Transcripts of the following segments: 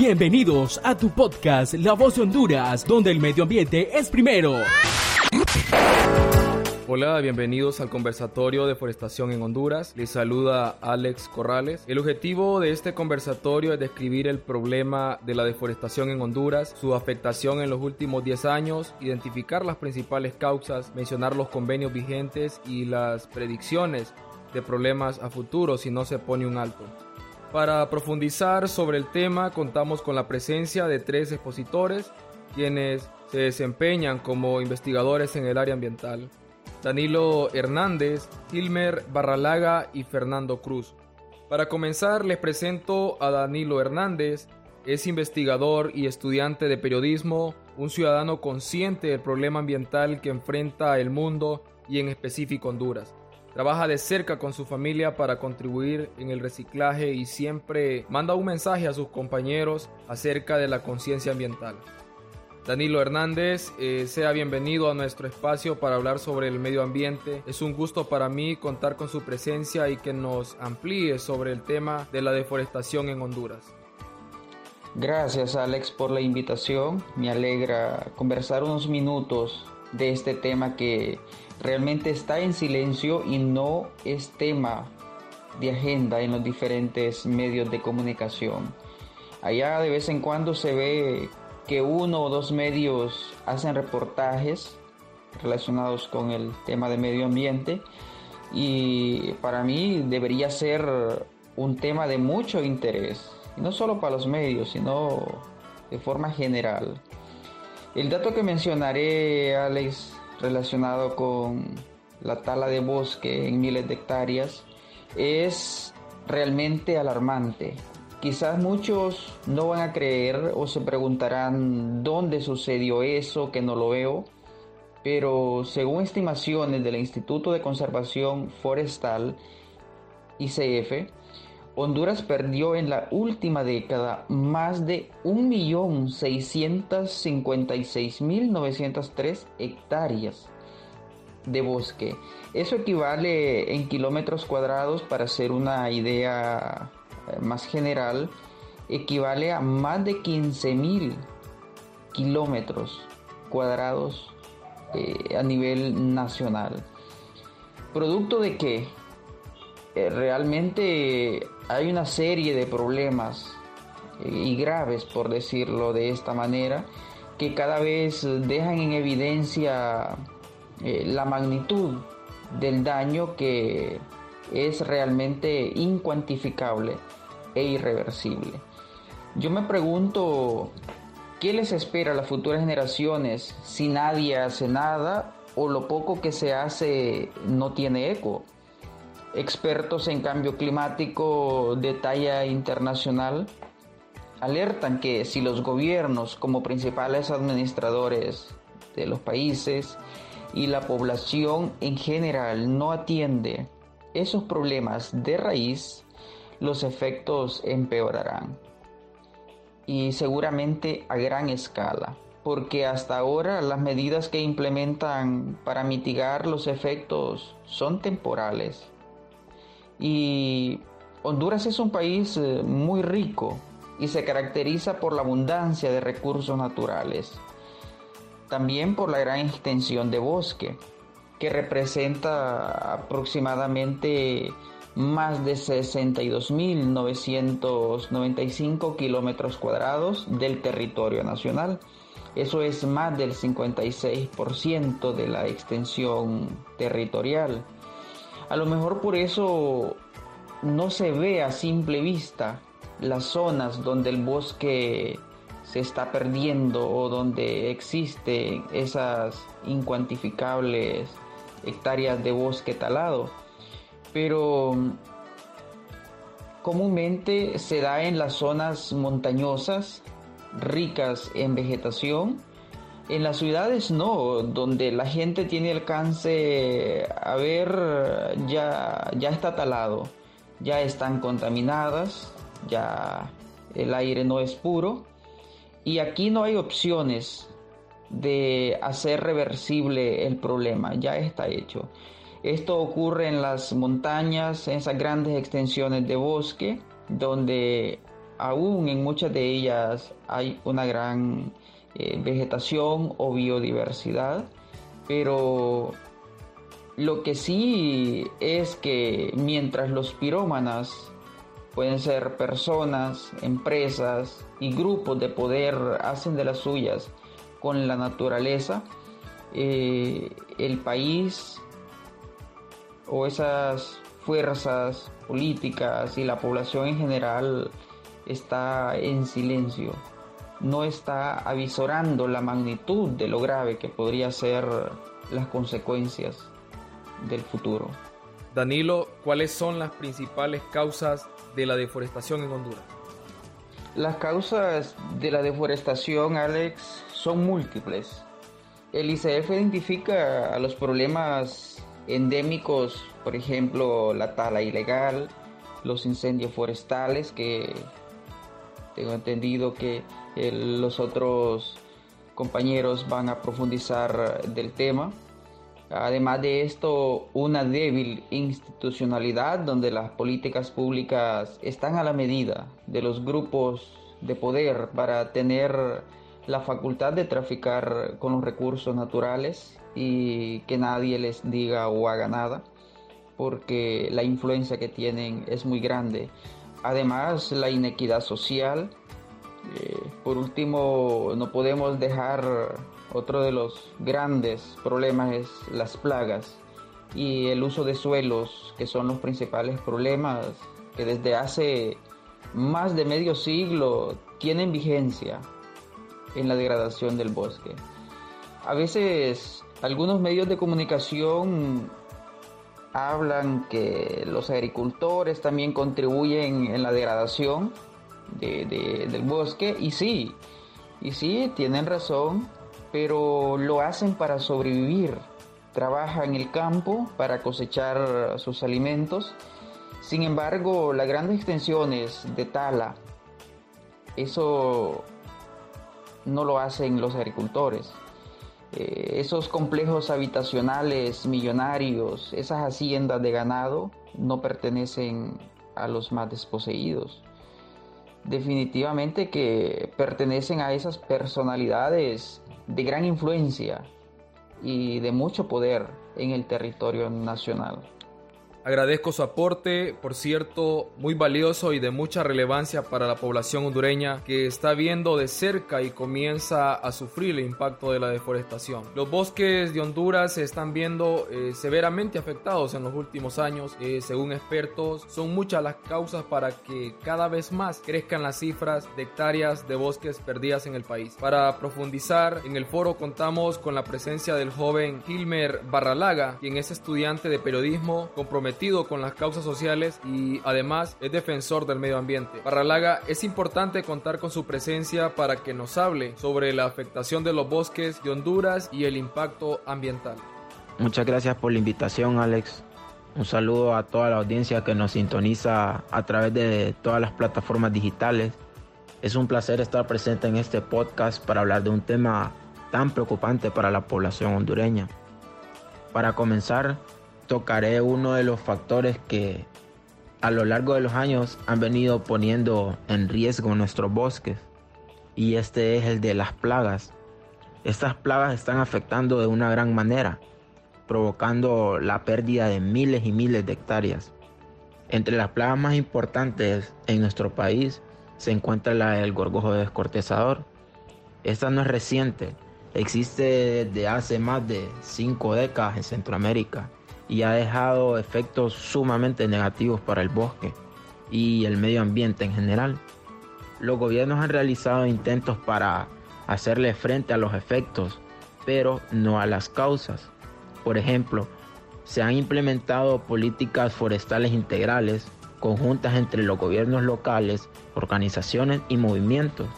Bienvenidos a tu podcast La Voz de Honduras, donde el medio ambiente es primero. Hola, bienvenidos al conversatorio de forestación en Honduras. Les saluda Alex Corrales. El objetivo de este conversatorio es describir el problema de la deforestación en Honduras, su afectación en los últimos 10 años, identificar las principales causas, mencionar los convenios vigentes y las predicciones de problemas a futuro si no se pone un alto. Para profundizar sobre el tema contamos con la presencia de tres expositores quienes se desempeñan como investigadores en el área ambiental. Danilo Hernández, Hilmer Barralaga y Fernando Cruz. Para comenzar, les presento a Danilo Hernández. Es investigador y estudiante de periodismo, un ciudadano consciente del problema ambiental que enfrenta el mundo y en específico Honduras. Trabaja de cerca con su familia para contribuir en el reciclaje y siempre manda un mensaje a sus compañeros acerca de la conciencia ambiental. Danilo Hernández, eh, sea bienvenido a nuestro espacio para hablar sobre el medio ambiente. Es un gusto para mí contar con su presencia y que nos amplíe sobre el tema de la deforestación en Honduras. Gracias Alex por la invitación. Me alegra conversar unos minutos de este tema que realmente está en silencio y no es tema de agenda en los diferentes medios de comunicación. Allá de vez en cuando se ve que uno o dos medios hacen reportajes relacionados con el tema de medio ambiente y para mí debería ser un tema de mucho interés, no solo para los medios, sino de forma general. El dato que mencionaré, Alex, relacionado con la tala de bosque en miles de hectáreas, es realmente alarmante. Quizás muchos no van a creer o se preguntarán dónde sucedió eso, que no lo veo, pero según estimaciones del Instituto de Conservación Forestal, ICF, Honduras perdió en la última década más de 1.656.903 hectáreas de bosque. Eso equivale en kilómetros cuadrados, para hacer una idea más general equivale a más de 15.000 kilómetros cuadrados eh, a nivel nacional. ¿Producto de qué? Eh, realmente hay una serie de problemas eh, y graves, por decirlo de esta manera, que cada vez dejan en evidencia la magnitud del daño que es realmente incuantificable e irreversible. Yo me pregunto, ¿qué les espera a las futuras generaciones si nadie hace nada o lo poco que se hace no tiene eco? Expertos en cambio climático de talla internacional alertan que si los gobiernos como principales administradores de los países y la población en general no atiende esos problemas de raíz, los efectos empeorarán. Y seguramente a gran escala, porque hasta ahora las medidas que implementan para mitigar los efectos son temporales. Y Honduras es un país eh, muy rico y se caracteriza por la abundancia de recursos naturales. También por la gran extensión de bosque, que representa aproximadamente más de 62.995 kilómetros cuadrados del territorio nacional. Eso es más del 56% de la extensión territorial. A lo mejor por eso no se ve a simple vista las zonas donde el bosque se está perdiendo o donde existen esas incuantificables hectáreas de bosque talado pero comúnmente se da en las zonas montañosas, ricas en vegetación. En las ciudades no, donde la gente tiene alcance a ver ya, ya está talado, ya están contaminadas, ya el aire no es puro y aquí no hay opciones de hacer reversible el problema, ya está hecho. Esto ocurre en las montañas, en esas grandes extensiones de bosque, donde aún en muchas de ellas hay una gran eh, vegetación o biodiversidad, pero lo que sí es que mientras los pirómanas pueden ser personas, empresas y grupos de poder hacen de las suyas con la naturaleza, eh, el país o esas fuerzas políticas y la población en general está en silencio, no está avisorando la magnitud de lo grave que podría ser las consecuencias del futuro. Danilo, ¿cuáles son las principales causas de la deforestación en Honduras? Las causas de la deforestación, Alex, son múltiples. El ICF identifica a los problemas endémicos, por ejemplo, la tala ilegal, los incendios forestales, que tengo entendido que los otros compañeros van a profundizar del tema. Además de esto, una débil institucionalidad donde las políticas públicas están a la medida de los grupos de poder para tener la facultad de traficar con los recursos naturales y que nadie les diga o haga nada, porque la influencia que tienen es muy grande. Además, la inequidad social. Eh, por último, no podemos dejar otro de los grandes problemas es las plagas y el uso de suelos, que son los principales problemas que desde hace más de medio siglo tienen vigencia en la degradación del bosque. A veces algunos medios de comunicación hablan que los agricultores también contribuyen en la degradación del bosque y sí, y sí, tienen razón, pero lo hacen para sobrevivir. Trabajan en el campo para cosechar sus alimentos. Sin embargo, las grandes extensiones de tala, eso no lo hacen los agricultores. Eh, esos complejos habitacionales millonarios, esas haciendas de ganado, no pertenecen a los más desposeídos definitivamente que pertenecen a esas personalidades de gran influencia y de mucho poder en el territorio nacional. Agradezco su aporte, por cierto, muy valioso y de mucha relevancia para la población hondureña que está viendo de cerca y comienza a sufrir el impacto de la deforestación. Los bosques de Honduras se están viendo eh, severamente afectados en los últimos años. Eh, según expertos, son muchas las causas para que cada vez más crezcan las cifras de hectáreas de bosques perdidas en el país. Para profundizar, en el foro contamos con la presencia del joven Gilmer Barralaga, quien es estudiante de periodismo comprometido con las causas sociales y además es defensor del medio ambiente. Barralaga, es importante contar con su presencia para que nos hable sobre la afectación de los bosques de Honduras y el impacto ambiental. Muchas gracias por la invitación, Alex. Un saludo a toda la audiencia que nos sintoniza a través de todas las plataformas digitales. Es un placer estar presente en este podcast para hablar de un tema tan preocupante para la población hondureña. Para comenzar, tocaré uno de los factores que a lo largo de los años han venido poniendo en riesgo nuestros bosques y este es el de las plagas. Estas plagas están afectando de una gran manera, provocando la pérdida de miles y miles de hectáreas. Entre las plagas más importantes en nuestro país se encuentra la del gorgojo descortezador. Esta no es reciente, existe desde hace más de cinco décadas en Centroamérica y ha dejado efectos sumamente negativos para el bosque y el medio ambiente en general. Los gobiernos han realizado intentos para hacerle frente a los efectos, pero no a las causas. Por ejemplo, se han implementado políticas forestales integrales conjuntas entre los gobiernos locales, organizaciones y movimientos,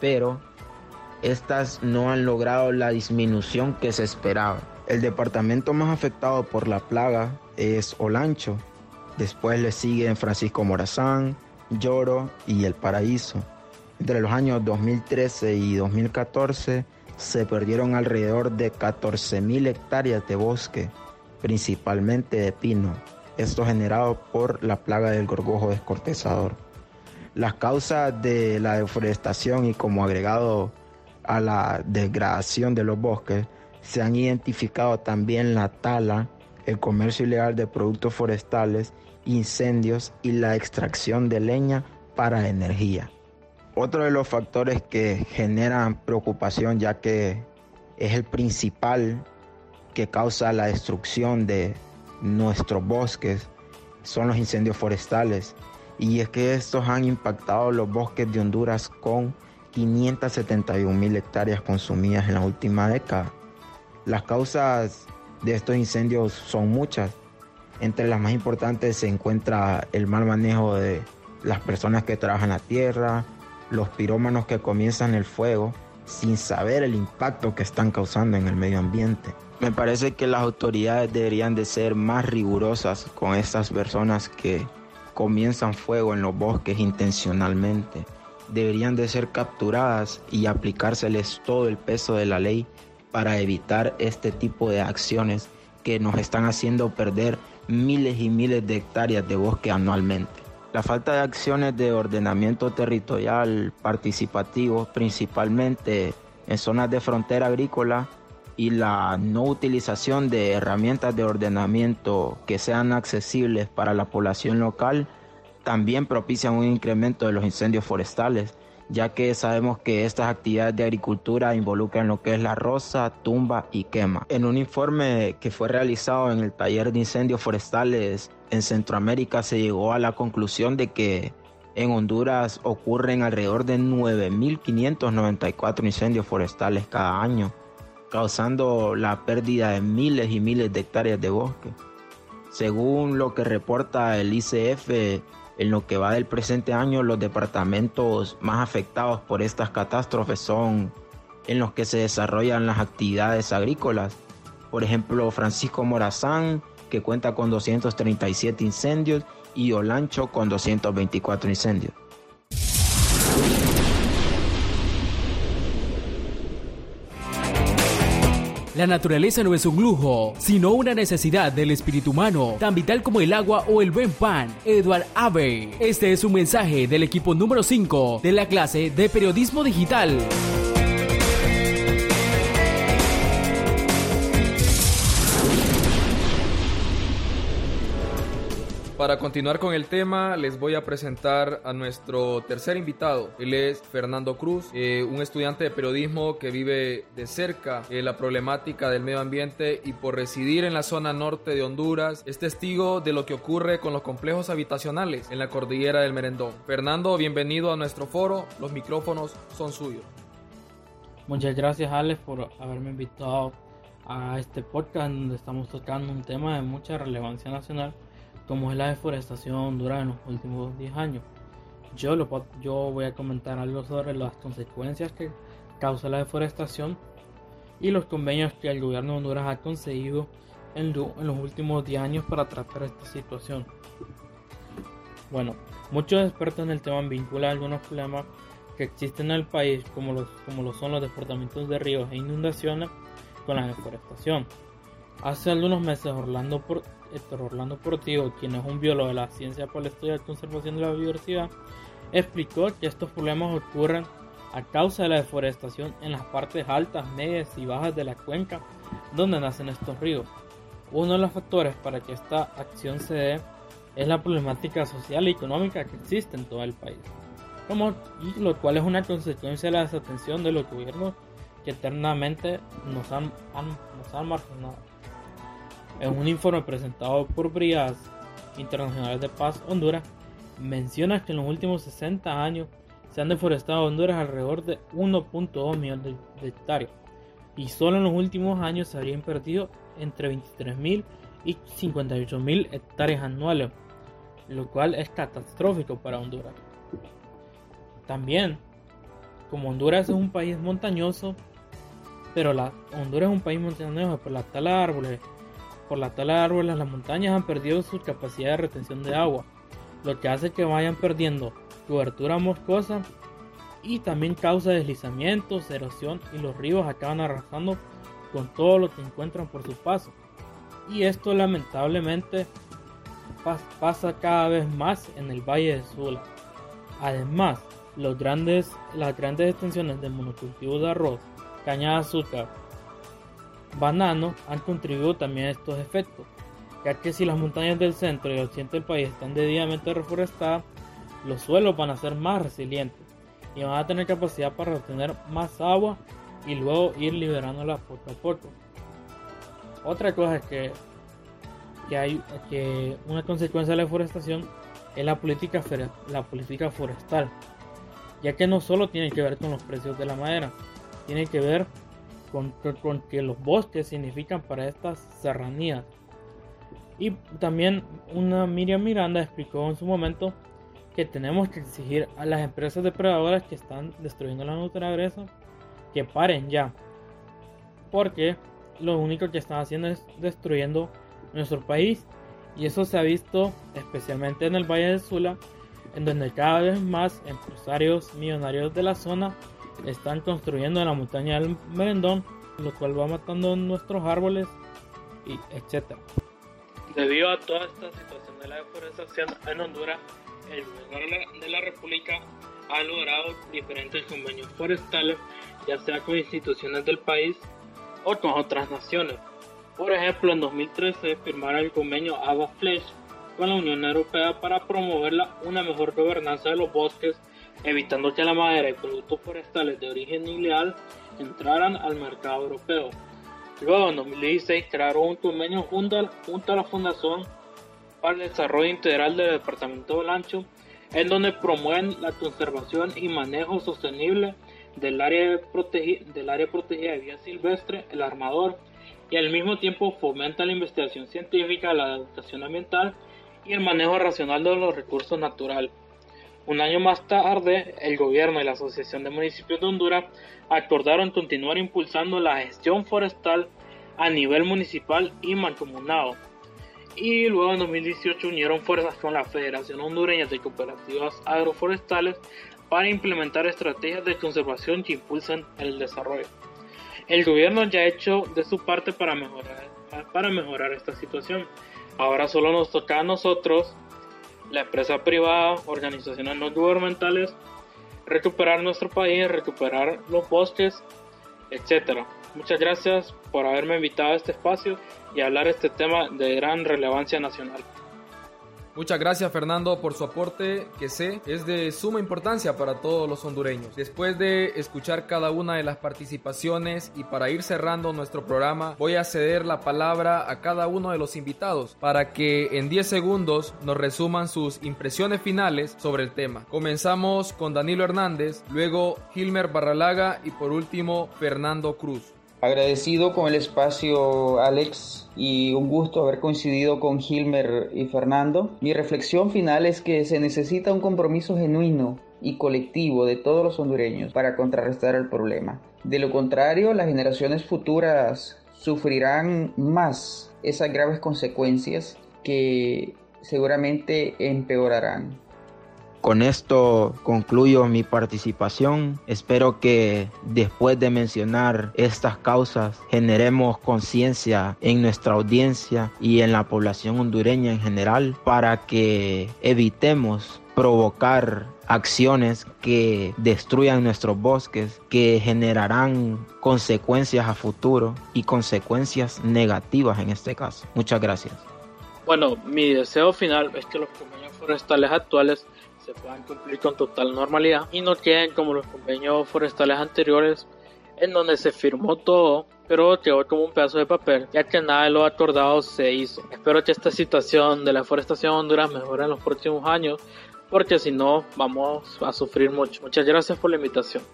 pero estas no han logrado la disminución que se esperaba. El departamento más afectado por la plaga es Olancho. Después le siguen Francisco Morazán, Lloro y El Paraíso. Entre los años 2013 y 2014 se perdieron alrededor de 14.000 hectáreas de bosque, principalmente de pino, esto generado por la plaga del gorgojo descortezador. Las causas de la deforestación y como agregado a la degradación de los bosques se han identificado también la tala, el comercio ilegal de productos forestales, incendios y la extracción de leña para energía. Otro de los factores que generan preocupación ya que es el principal que causa la destrucción de nuestros bosques son los incendios forestales y es que estos han impactado los bosques de Honduras con 571 mil hectáreas consumidas en la última década. Las causas de estos incendios son muchas. Entre las más importantes se encuentra el mal manejo de las personas que trabajan la tierra, los pirómanos que comienzan el fuego sin saber el impacto que están causando en el medio ambiente. Me parece que las autoridades deberían de ser más rigurosas con estas personas que comienzan fuego en los bosques intencionalmente. Deberían de ser capturadas y aplicárseles todo el peso de la ley para evitar este tipo de acciones que nos están haciendo perder miles y miles de hectáreas de bosque anualmente. La falta de acciones de ordenamiento territorial participativo, principalmente en zonas de frontera agrícola, y la no utilización de herramientas de ordenamiento que sean accesibles para la población local, también propician un incremento de los incendios forestales, ya que sabemos que estas actividades de agricultura involucran lo que es la roza, tumba y quema. En un informe que fue realizado en el taller de incendios forestales en Centroamérica se llegó a la conclusión de que en Honduras ocurren alrededor de 9.594 incendios forestales cada año, causando la pérdida de miles y miles de hectáreas de bosque. Según lo que reporta el ICF, en lo que va del presente año, los departamentos más afectados por estas catástrofes son en los que se desarrollan las actividades agrícolas. Por ejemplo, Francisco Morazán, que cuenta con 237 incendios, y Olancho con 224 incendios. La naturaleza no es un lujo, sino una necesidad del espíritu humano, tan vital como el agua o el buen pan. Edward Abbey. Este es un mensaje del equipo número 5 de la clase de periodismo digital. Para continuar con el tema, les voy a presentar a nuestro tercer invitado. Él es Fernando Cruz, eh, un estudiante de periodismo que vive de cerca eh, la problemática del medio ambiente y por residir en la zona norte de Honduras, es testigo de lo que ocurre con los complejos habitacionales en la cordillera del Merendón. Fernando, bienvenido a nuestro foro. Los micrófonos son suyos. Muchas gracias, Alex, por haberme invitado a este podcast donde estamos tocando un tema de mucha relevancia nacional como es la deforestación en los últimos 10 años. Yo, lo, yo voy a comentar algo sobre las consecuencias que causa la deforestación y los convenios que el gobierno de Honduras ha conseguido en, en los últimos 10 años para tratar esta situación. Bueno, muchos expertos en el tema vinculan algunos problemas que existen en el país, como, los, como lo son los desbordamientos de ríos e inundaciones, con la deforestación. Hace algunos meses Orlando, por, Héctor Orlando Portillo, quien es un biólogo de la ciencia por la historia de conservación de la biodiversidad, explicó que estos problemas ocurren a causa de la deforestación en las partes altas, medias y bajas de la cuenca donde nacen estos ríos. Uno de los factores para que esta acción se dé es la problemática social y económica que existe en todo el país, lo cual es una consecuencia de la desatención de los gobiernos que eternamente nos han, nos han marginado. En un informe presentado por Brigadas Internacionales de Paz Honduras, menciona que en los últimos 60 años se han deforestado Honduras alrededor de 1.2 millones de, hectáreas y solo en los últimos años se habrían perdido entre 23.000 y 58.000 hectáreas anuales, lo cual es catastrófico para Honduras. También, como Honduras es un país montañoso, pero la, Honduras es un país montañoso, por la tala de árboles por la tala de árboles las montañas han perdido su capacidad de retención de agua, lo que hace que vayan perdiendo cobertura moscosa y también causa deslizamientos, erosión y los ríos acaban arrasando con todo lo que encuentran por su paso. Y esto lamentablemente pasa cada vez más en el Valle de Sula. Además, los grandes, las grandes extensiones de monocultivo de arroz, caña de azúcar, banano han contribuido también a estos efectos, ya que si las montañas del centro y el occidente del país están debidamente reforestadas, los suelos van a ser más resilientes y van a tener capacidad para retener más agua y luego ir liberándola poco a poco. Otra cosa es que, que hay que una consecuencia de la deforestación es la política, la política forestal, ya que no solo tiene que ver con los precios de la madera, tiene que ver con, con que los bosques significan para estas serranías. Y también una Miriam Miranda explicó en su momento que tenemos que exigir a las empresas depredadoras que están destruyendo la naturaleza que paren ya. Porque lo único que están haciendo es destruyendo nuestro país. Y eso se ha visto especialmente en el Valle de Sula, en donde cada vez más empresarios millonarios de la zona están construyendo en la montaña del Merendón, lo cual va matando nuestros árboles y etc. Debido a toda esta situación de la deforestación en Honduras, el gobierno de la República ha logrado diferentes convenios forestales, ya sea con instituciones del país o con otras naciones. Por ejemplo, en 2013 firmaron el convenio Agua Flesh con la Unión Europea para promover una mejor gobernanza de los bosques, evitando que la madera y productos forestales de origen ilegal entraran al mercado europeo. Luego, en 2016, crearon un convenio junto a la Fundación para el Desarrollo Integral del Departamento de Olancho, en donde promueven la conservación y manejo sostenible del área, del área protegida de vida silvestre, el armador, y al mismo tiempo fomenta la investigación científica, la educación ambiental y el manejo racional de los recursos naturales. Un año más tarde, el gobierno y la Asociación de Municipios de Honduras acordaron continuar impulsando la gestión forestal a nivel municipal y mancomunado y luego en 2018 unieron fuerzas con la Federación Hondureña de Cooperativas Agroforestales para implementar estrategias de conservación que impulsen el desarrollo. El gobierno ya ha hecho de su parte para mejorar, para mejorar esta situación. Ahora solo nos toca a nosotros, la empresa privada, organizaciones no gubernamentales, recuperar nuestro país, recuperar los bosques, etc. Muchas gracias por haberme invitado a este espacio y hablar este tema de gran relevancia nacional. Muchas gracias Fernando por su aporte que sé es de suma importancia para todos los hondureños. Después de escuchar cada una de las participaciones y para ir cerrando nuestro programa voy a ceder la palabra a cada uno de los invitados para que en 10 segundos nos resuman sus impresiones finales sobre el tema. Comenzamos con Danilo Hernández, luego Gilmer Barralaga y por último Fernando Cruz. Agradecido con el espacio, Alex, y un gusto haber coincidido con Gilmer y Fernando. Mi reflexión final es que se necesita un compromiso genuino y colectivo de todos los hondureños para contrarrestar el problema. De lo contrario, las generaciones futuras sufrirán más esas graves consecuencias que seguramente empeorarán. Con esto concluyo mi participación. Espero que después de mencionar estas causas generemos conciencia en nuestra audiencia y en la población hondureña en general para que evitemos provocar acciones que destruyan nuestros bosques, que generarán consecuencias a futuro y consecuencias negativas en este caso. Muchas gracias. Bueno, mi deseo final es que los convenios forestales actuales se puedan cumplir con total normalidad y no queden como los convenios forestales anteriores en donde se firmó todo pero quedó como un pedazo de papel, ya que nada de lo acordado se hizo. Espero que esta situación de la forestación en Honduras mejore en los próximos años, porque si no vamos a sufrir mucho. Muchas gracias por la invitación.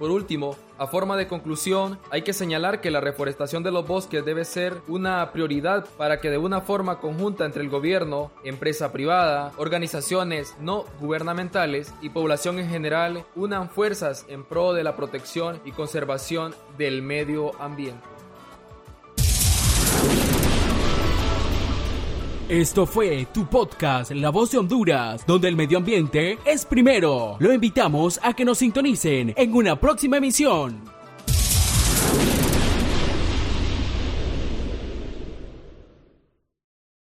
Por último, a forma de conclusión, hay que señalar que la reforestación de los bosques debe ser una prioridad para que de una forma conjunta entre el gobierno, empresa privada, organizaciones no gubernamentales y población en general unan fuerzas en pro de la protección y conservación del medio ambiente. Esto fue tu podcast La Voz de Honduras, donde el medio ambiente es primero. Lo invitamos a que nos sintonicen en una próxima emisión.